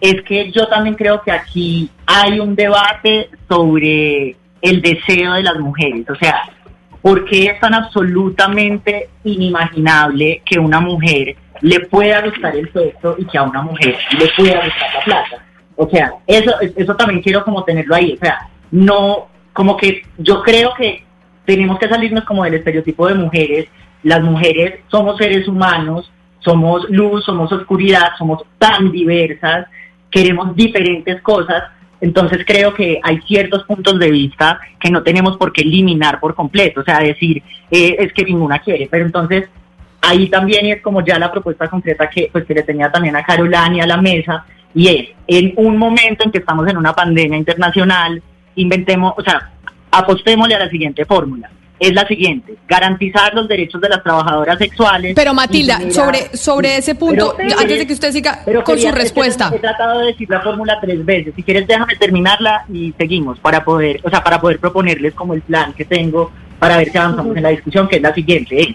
es que yo también creo que aquí hay un debate sobre el deseo de las mujeres, o sea, ¿por qué es tan absolutamente inimaginable que una mujer le pueda gustar el sexo y que a una mujer le pueda gustar la plata? O sea, eso, eso también quiero como tenerlo ahí, o sea, no, como que yo creo que tenemos que salirnos como del estereotipo de mujeres, las mujeres somos seres humanos, somos luz, somos oscuridad, somos tan diversas, queremos diferentes cosas, entonces creo que hay ciertos puntos de vista que no tenemos por qué eliminar por completo, o sea, decir eh, es que ninguna quiere, pero entonces ahí también es como ya la propuesta concreta que pues que le tenía también a Carolina y a la mesa y es en un momento en que estamos en una pandemia internacional inventemos, o sea, apostémosle a la siguiente fórmula. Es la siguiente, garantizar los derechos de las trabajadoras sexuales. Pero Matilda, generar- sobre, sobre ese punto, Pero- antes de que usted siga pero con quería- su respuesta. He tratado de decir la fórmula tres veces. Si quieres, déjame terminarla y seguimos para poder, o sea, para poder proponerles como el plan que tengo para ver si avanzamos en la discusión, que es la siguiente. es,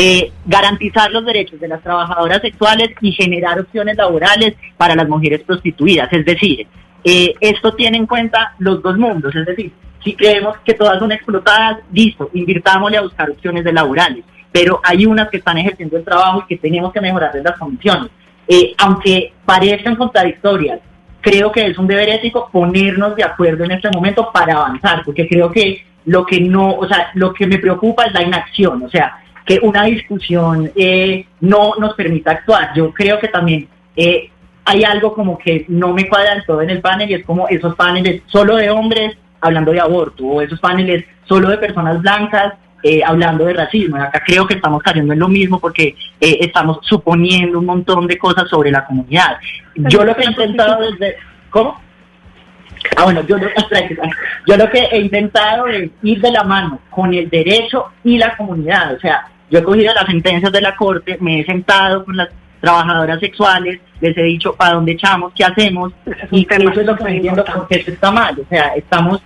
eh, garantizar los derechos de las trabajadoras sexuales y generar opciones laborales para las mujeres prostituidas. Es decir, eh, esto tiene en cuenta los dos mundos. Es decir, si creemos que todas son explotadas, listo, invirtámosle a buscar opciones de laborales. Pero hay unas que están ejerciendo el trabajo y que tenemos que mejorarles las condiciones. Eh, aunque parezcan contradictorias, creo que es un deber ético ponernos de acuerdo en este momento para avanzar, porque creo que lo que no, o sea, lo que me preocupa es la inacción, o sea, que una discusión eh, no nos permita actuar. Yo creo que también eh, hay algo como que no me cuadra del todo en el panel y es como esos paneles solo de hombres hablando de aborto o esos paneles solo de personas blancas eh, hablando de racismo. Y acá creo que estamos cayendo en lo mismo porque eh, estamos suponiendo un montón de cosas sobre la comunidad. Yo lo que he intentado desde... ¿Cómo? Ah, bueno, yo lo, <laughs> yo lo que he intentado es ir de la mano con el derecho y la comunidad. O sea, yo he cogido las sentencias de la corte, me he sentado con las trabajadoras sexuales, les he dicho para dónde echamos, qué hacemos, y eso es lo que estoy diciendo porque esto está mal. O sea, estamos,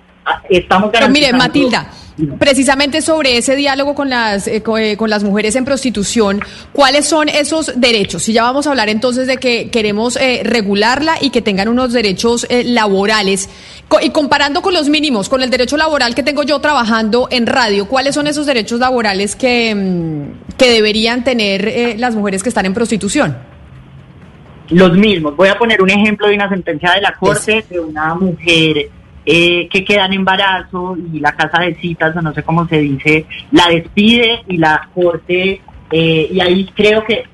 estamos Pero mire, Matilda, precisamente sobre ese diálogo con las, eh, eh, con las mujeres en prostitución, ¿cuáles son esos derechos? Si ya vamos a hablar entonces de que queremos eh, regularla y que tengan unos derechos eh, laborales, co- y comparando con los mínimos, con el derecho laboral que tengo yo trabajando en radio, ¿cuáles son esos derechos laborales que, mm, que deberían tener eh, las mujeres que están en prostitución? los mismos. Voy a poner un ejemplo de una sentencia de la corte de una mujer eh, que queda en embarazo y la casa de citas, o no sé cómo se dice, la despide y la corte, eh, y ahí creo que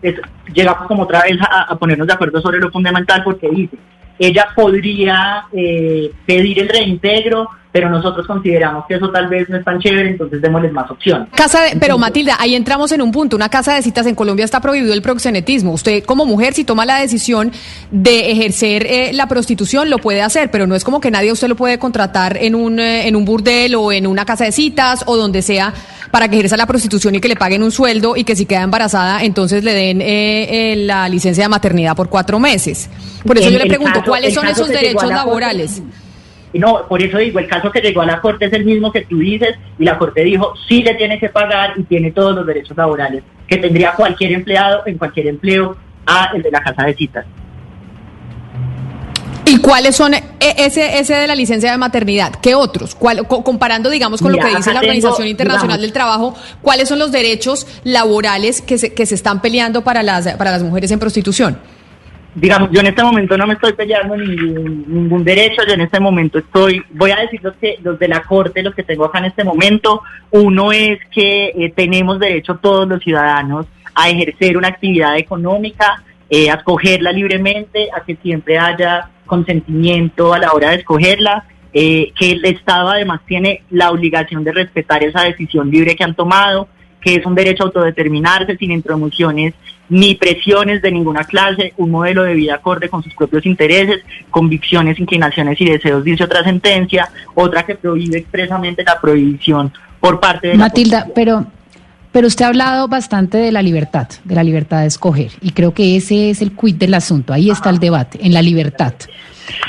llegamos como otra vez a, a ponernos de acuerdo sobre lo fundamental porque dice, ella podría eh, pedir el reintegro pero nosotros consideramos que eso tal vez no es tan chévere, entonces démosles más opciones. Casa de, pero Matilda, ahí entramos en un punto. Una casa de citas en Colombia está prohibido el proxenetismo. Usted como mujer, si toma la decisión de ejercer eh, la prostitución, lo puede hacer, pero no es como que nadie usted lo puede contratar en un, eh, en un burdel o en una casa de citas o donde sea para que ejerza la prostitución y que le paguen un sueldo y que si queda embarazada, entonces le den eh, la licencia de maternidad por cuatro meses. Por eso yo le pregunto, ¿cuáles son esos derechos laborales? No, por eso digo, el caso que llegó a la Corte es el mismo que tú dices y la Corte dijo, sí le tiene que pagar y tiene todos los derechos laborales que tendría cualquier empleado en cualquier empleo a el de la casa de citas. ¿Y cuáles son e, ese, ese de la licencia de maternidad? ¿Qué otros? comparando, digamos, con lo que dice la Organización Internacional del Trabajo, ¿cuáles son los derechos laborales que se, que se están peleando para las, para las mujeres en prostitución? Digamos, yo en este momento no me estoy peleando ningún, ningún derecho, yo en este momento estoy, voy a decir los, que, los de la Corte, los que tengo acá en este momento, uno es que eh, tenemos derecho todos los ciudadanos a ejercer una actividad económica, eh, a escogerla libremente, a que siempre haya consentimiento a la hora de escogerla, eh, que el Estado además tiene la obligación de respetar esa decisión libre que han tomado, que es un derecho a autodeterminarse sin intromisiones ni presiones de ninguna clase, un modelo de vida acorde con sus propios intereses, convicciones, inclinaciones y deseos, dice otra sentencia, otra que prohíbe expresamente la prohibición por parte de Matilda, pero pero usted ha hablado bastante de la libertad, de la libertad de escoger, y creo que ese es el quid del asunto, ahí está el debate, en la libertad.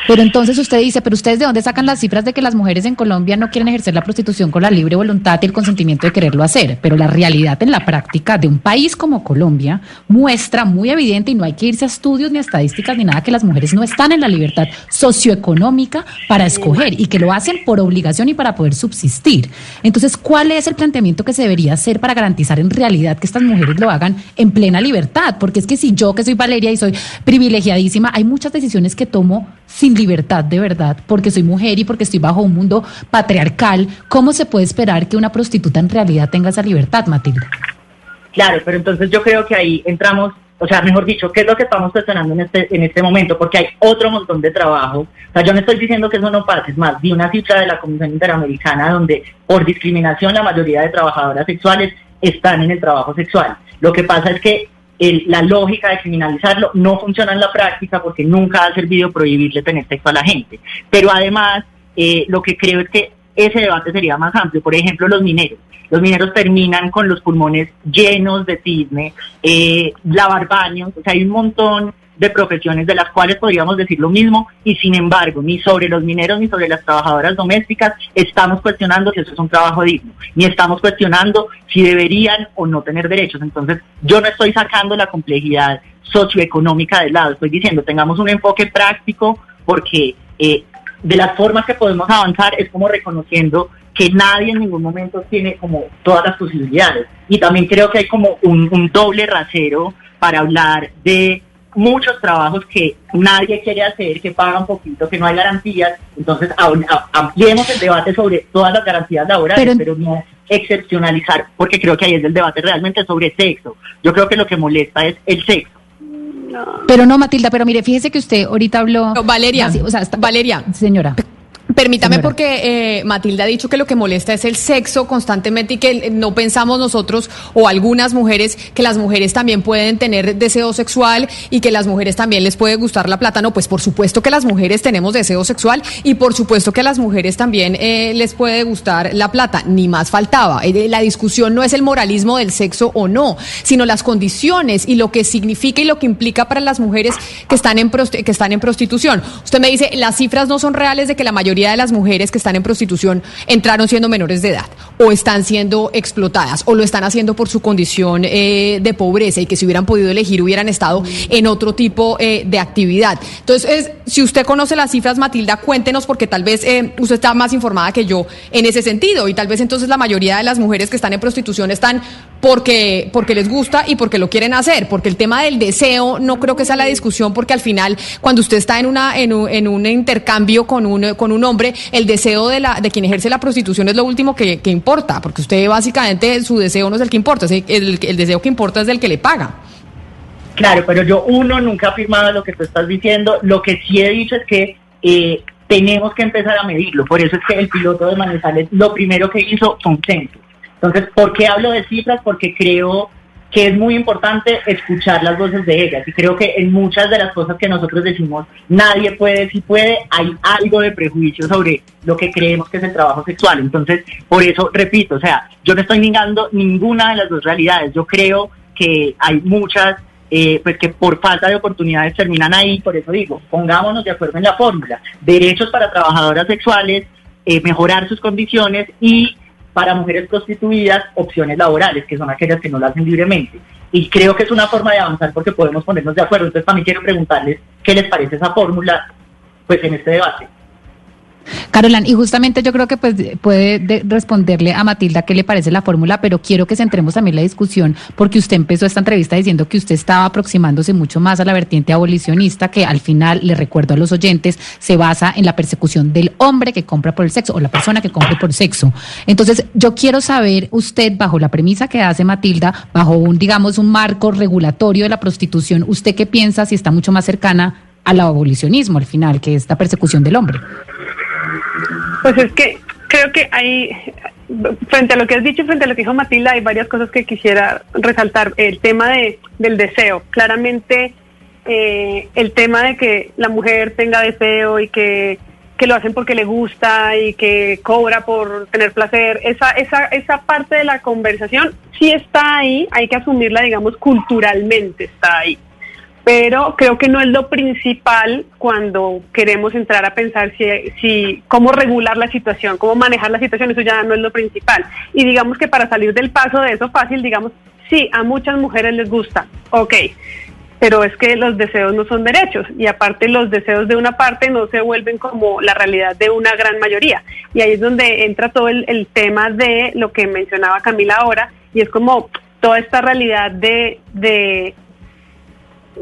Pero entonces usted dice, pero ustedes de dónde sacan las cifras de que las mujeres en Colombia no quieren ejercer la prostitución con la libre voluntad y el consentimiento de quererlo hacer. Pero la realidad en la práctica de un país como Colombia muestra muy evidente, y no hay que irse a estudios ni a estadísticas ni nada, que las mujeres no están en la libertad socioeconómica para escoger y que lo hacen por obligación y para poder subsistir. Entonces, ¿cuál es el planteamiento que se debería hacer para garantizar en realidad que estas mujeres lo hagan en plena libertad? Porque es que si yo, que soy Valeria y soy privilegiadísima, hay muchas decisiones que tomo sin libertad de verdad, porque soy mujer y porque estoy bajo un mundo patriarcal, ¿cómo se puede esperar que una prostituta en realidad tenga esa libertad, Matilda? Claro, pero entonces yo creo que ahí entramos, o sea, mejor dicho, ¿qué es lo que estamos cuestionando en este, en este momento? Porque hay otro montón de trabajo. O sea, yo no estoy diciendo que eso no pase, es más, vi una cifra de la Comisión Interamericana donde por discriminación la mayoría de trabajadoras sexuales están en el trabajo sexual. Lo que pasa es que la lógica de criminalizarlo no funciona en la práctica porque nunca ha servido prohibirle tener sexo a la gente. Pero además, eh, lo que creo es que ese debate sería más amplio. Por ejemplo, los mineros. Los mineros terminan con los pulmones llenos de cisne, eh, lavar baños, o sea, hay un montón de profesiones de las cuales podríamos decir lo mismo y sin embargo ni sobre los mineros ni sobre las trabajadoras domésticas estamos cuestionando si eso es un trabajo digno, ni estamos cuestionando si deberían o no tener derechos. Entonces yo no estoy sacando la complejidad socioeconómica del lado, estoy diciendo tengamos un enfoque práctico porque eh, de las formas que podemos avanzar es como reconociendo que nadie en ningún momento tiene como todas las posibilidades. Y también creo que hay como un, un doble rasero para hablar de muchos trabajos que nadie quiere hacer, que pagan poquito, que no hay garantías. Entonces, ampliemos el debate sobre todas las garantías laborales, pero, no excepcionalizar, porque creo que ahí es el debate realmente sobre sexo. Yo creo que lo que molesta es el sexo. Pero no, Matilda, pero mire, fíjese que usted ahorita habló... Valeria, o sea, Valeria. Señora. Permítame porque eh, Matilda ha dicho que lo que molesta es el sexo constantemente y que no pensamos nosotros o algunas mujeres que las mujeres también pueden tener deseo sexual y que las mujeres también les puede gustar la plata. No, pues por supuesto que las mujeres tenemos deseo sexual y por supuesto que a las mujeres también eh, les puede gustar la plata. Ni más faltaba. Eh, la discusión no es el moralismo del sexo o no, sino las condiciones y lo que significa y lo que implica para las mujeres que están en, que están en prostitución. Usted me dice, las cifras no son reales de que la mayoría de las mujeres que están en prostitución entraron siendo menores de edad o están siendo explotadas o lo están haciendo por su condición eh, de pobreza y que si hubieran podido elegir hubieran estado en otro tipo eh, de actividad. Entonces, si usted conoce las cifras, Matilda, cuéntenos porque tal vez eh, usted está más informada que yo en ese sentido y tal vez entonces la mayoría de las mujeres que están en prostitución están porque, porque les gusta y porque lo quieren hacer, porque el tema del deseo no creo que sea la discusión porque al final cuando usted está en, una, en, un, en un intercambio con un, con un hombre, el deseo de, la, de quien ejerce la prostitución es lo último que, importa, porque usted básicamente su deseo no es el que importa, el, el, deseo que importa es del que le paga. Claro, pero yo uno nunca ha afirmado lo que tú estás diciendo, lo que sí he dicho es que... Eh, tenemos que empezar a medirlo. Por eso es que el piloto de Manizales lo primero que hizo consenso. Entonces, ¿por qué hablo de cifras? Porque creo que es muy importante escuchar las voces de ellas. Y creo que en muchas de las cosas que nosotros decimos, nadie puede, si puede, hay algo de prejuicio sobre lo que creemos que es el trabajo sexual. Entonces, por eso, repito, o sea, yo no estoy negando ninguna de las dos realidades. Yo creo que hay muchas, eh, pues que por falta de oportunidades terminan ahí. Por eso digo, pongámonos de acuerdo en la fórmula. Derechos para trabajadoras sexuales, eh, mejorar sus condiciones y para mujeres prostituidas opciones laborales, que son aquellas que no lo hacen libremente. Y creo que es una forma de avanzar porque podemos ponernos de acuerdo. Entonces también quiero preguntarles qué les parece esa fórmula pues en este debate. Carolan, y justamente yo creo que pues puede responderle a Matilda qué le parece la fórmula, pero quiero que centremos también la discusión porque usted empezó esta entrevista diciendo que usted estaba aproximándose mucho más a la vertiente abolicionista, que al final, le recuerdo a los oyentes, se basa en la persecución del hombre que compra por el sexo o la persona que compra por sexo. Entonces, yo quiero saber usted, bajo la premisa que hace Matilda, bajo un, digamos, un marco regulatorio de la prostitución, ¿usted qué piensa si está mucho más cercana al abolicionismo al final, que es la persecución del hombre? Pues es que creo que hay, frente a lo que has dicho, frente a lo que dijo Matilda, hay varias cosas que quisiera resaltar. El tema de, del deseo, claramente eh, el tema de que la mujer tenga deseo y que, que, lo hacen porque le gusta y que cobra por tener placer, esa, esa, esa parte de la conversación sí está ahí, hay que asumirla, digamos, culturalmente está ahí pero creo que no es lo principal cuando queremos entrar a pensar si, si cómo regular la situación, cómo manejar la situación, eso ya no es lo principal. Y digamos que para salir del paso de eso fácil, digamos, sí, a muchas mujeres les gusta, ok, pero es que los deseos no son derechos y aparte los deseos de una parte no se vuelven como la realidad de una gran mayoría. Y ahí es donde entra todo el, el tema de lo que mencionaba Camila ahora y es como toda esta realidad de, de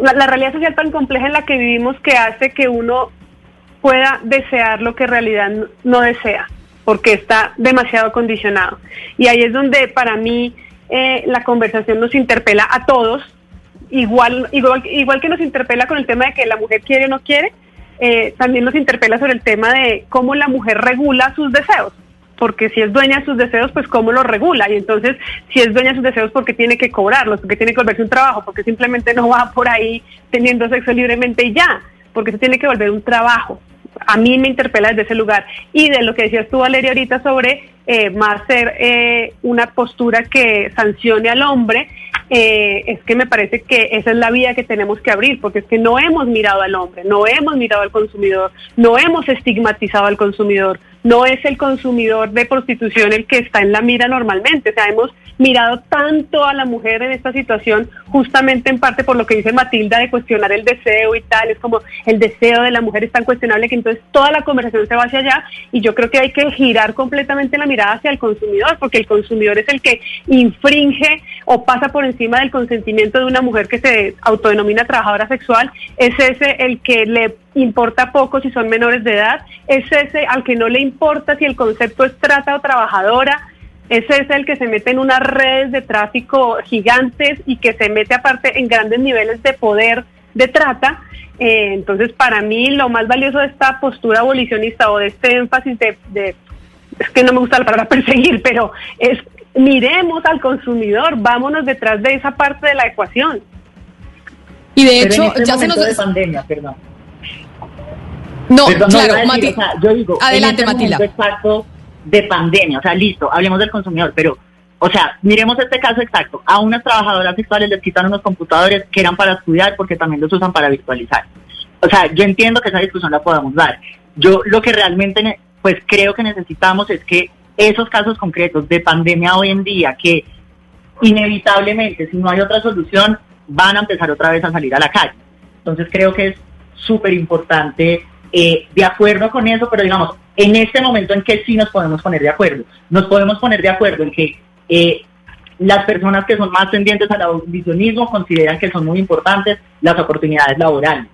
la, realidad social tan compleja en la que vivimos que hace que uno pueda desear lo que en realidad no, desea, porque está demasiado condicionado. Y ahí es donde para mí eh, la conversación nos interpela a todos, igual, igual, igual que nos interpela con el tema de que la mujer quiere o no quiere, eh, también nos interpela sobre el tema de cómo la mujer regula sus deseos porque si es dueña de sus deseos, pues cómo lo regula. Y entonces, si es dueña de sus deseos, porque tiene que cobrarlos, porque tiene que volverse un trabajo, porque simplemente no va por ahí teniendo sexo libremente y ya, porque se tiene que volver un trabajo. A mí me interpela desde ese lugar. Y de lo que decías tú, Valeria, ahorita sobre eh, más ser eh, una postura que sancione al hombre, eh, es que me parece que esa es la vía que tenemos que abrir, porque es que no hemos mirado al hombre, no hemos mirado al consumidor, no hemos estigmatizado al consumidor, no es el consumidor de prostitución el que está en la mira normalmente. O sea, hemos mirado tanto a la mujer en esta situación justamente en parte por lo que dice Matilda de cuestionar el deseo y tal. Es como el deseo de la mujer es tan cuestionable que entonces toda la conversación se va hacia allá y yo creo que hay que girar completamente la mirada hacia el consumidor porque el consumidor es el que infringe o pasa por encima del consentimiento de una mujer que se autodenomina trabajadora sexual. Es ese el que le importa poco si son menores de edad, es ese al que no le importa si el concepto es trata o trabajadora, ese es el que se mete en unas redes de tráfico gigantes y que se mete aparte en grandes niveles de poder de trata. Eh, entonces, para mí lo más valioso de esta postura abolicionista o de este énfasis de, es que no me gusta la palabra <laughs> perseguir, pero es miremos al consumidor, vámonos detrás de esa parte de la ecuación. Y de hecho, este ya se nos... De pandemia, perdón. No, claro, yo digo, adelante, en este exacto de pandemia, o sea, listo, hablemos del consumidor, pero, o sea, miremos este caso exacto. A unas trabajadoras sexuales les quitan unos computadores que eran para estudiar porque también los usan para virtualizar. O sea, yo entiendo que esa discusión la podamos dar. Yo lo que realmente, pues creo que necesitamos es que esos casos concretos de pandemia hoy en día, que inevitablemente, si no hay otra solución, van a empezar otra vez a salir a la calle. Entonces creo que es súper importante eh, de acuerdo con eso, pero digamos, en este momento en que sí nos podemos poner de acuerdo. Nos podemos poner de acuerdo en que eh, las personas que son más tendientes al abolicionismo consideran que son muy importantes las oportunidades laborales.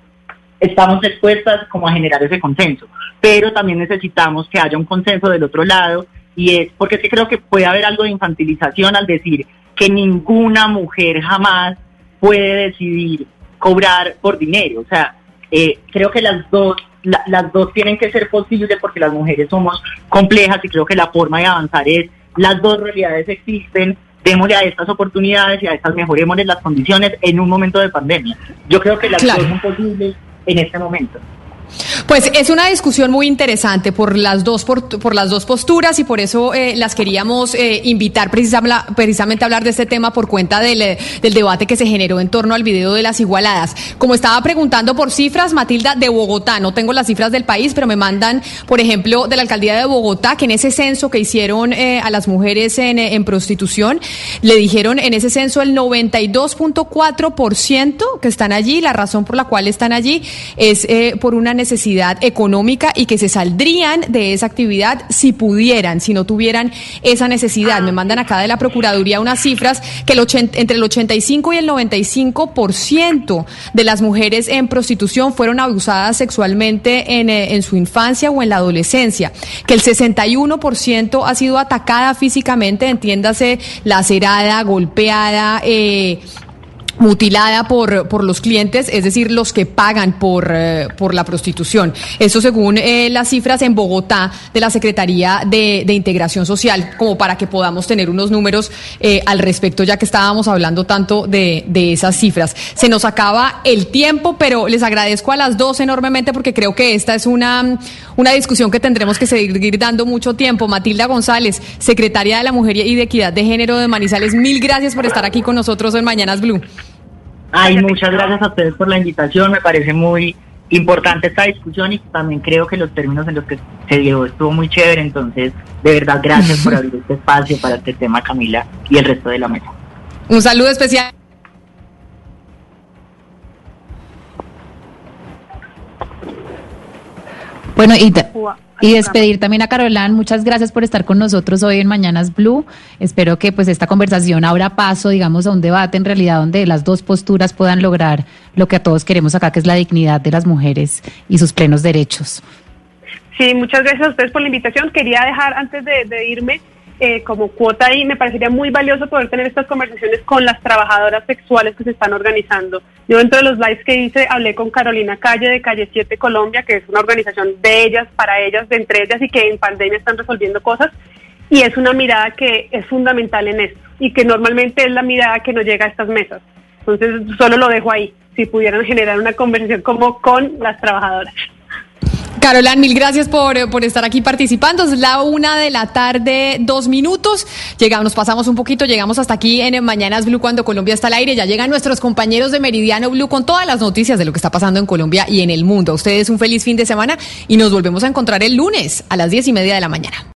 Estamos dispuestas como a generar ese consenso, pero también necesitamos que haya un consenso del otro lado y es porque creo que puede haber algo de infantilización al decir que ninguna mujer jamás puede decidir cobrar por dinero. O sea, eh, creo que las dos la- las dos tienen que ser posibles porque las mujeres somos complejas y creo que la forma de avanzar es las dos realidades existen, démosle a estas oportunidades y a estas mejorémosle las condiciones en un momento de pandemia. Yo creo que las Claro. dos son posibles en este momento. Pues es una discusión muy interesante por las dos por, las dos posturas y por eso eh, las queríamos eh, invitar precisam- precisamente a hablar de este tema por cuenta del, eh, del debate que se generó en torno al video de las igualadas. Como estaba preguntando por cifras, Matilda de Bogotá, no tengo las cifras del país, pero me mandan, por ejemplo, de la alcaldía de Bogotá que en ese censo que hicieron a las mujeres en, en prostitución le dijeron en ese censo el 92.4% que están allí, la razón por la cual están allí es por una necesidad económica y que se saldrían de esa actividad si pudieran, si no tuvieran esa necesidad. Me mandan acá de la Procuraduría unas cifras que el 80 entre el 85 y el 95% de las mujeres en prostitución fueron abusadas sexualmente en, eh, en su infancia o en la adolescencia, que el 61% ha sido atacada físicamente, entiéndase, lacerada, golpeada, eh, mutilada por, por los clientes, es decir, los que pagan por, eh, por la prostitución. Eso según eh, las cifras en Bogotá de la Secretaría de, Integración Social, como para que podamos tener unos números eh, al respecto, ya que estábamos hablando tanto de, de esas cifras. Se nos acaba el tiempo, pero les agradezco a las dos enormemente porque creo que esta es una, una discusión que tendremos que seguir dando mucho tiempo. Matilda González, secretaria de la Mujer y de Equidad de Género de Manizales, mil gracias por estar aquí con nosotros en Mañanas Blue. Ay, muchas gracias a ustedes por la invitación. Me parece muy importante esta discusión y también creo que los términos en los que se dio estuvo muy chévere. Entonces, de verdad, gracias por <laughs> abrir este espacio para este tema, Camila, y el resto de la mesa. Un saludo especial. Bueno, y, ta- y despedir también a Carolán. Muchas gracias por estar con nosotros hoy en Mañanas Blue. Espero que pues esta conversación abra paso, digamos, a un debate en realidad donde las dos posturas puedan lograr lo que a todos queremos acá, que es la dignidad de las mujeres y sus plenos derechos. Sí, muchas gracias a ustedes por la invitación. Quería dejar, antes de, de irme, eh, como cuota ahí, me parecería muy valioso poder tener estas conversaciones con las trabajadoras sexuales que se están organizando. Yo dentro de los lives que hice hablé con Carolina Calle de Calle 7 Colombia, que es una organización de ellas, para ellas, de entre ellas y que en pandemia están resolviendo cosas. Y es una mirada que es fundamental en esto y que normalmente es la mirada que nos llega a estas mesas. Entonces, solo lo dejo ahí, si pudieran generar una conversación como con las trabajadoras. Carolán, mil gracias por, eh, por estar aquí participando. Es la una de la tarde, dos minutos. Llegamos, nos pasamos un poquito, llegamos hasta aquí en Mañanas Blue cuando Colombia está al aire. Ya llegan nuestros compañeros de Meridiano Blue con todas las noticias de lo que está pasando en Colombia y en el mundo. A ustedes un feliz fin de semana y nos volvemos a encontrar el lunes a las diez y media de la mañana.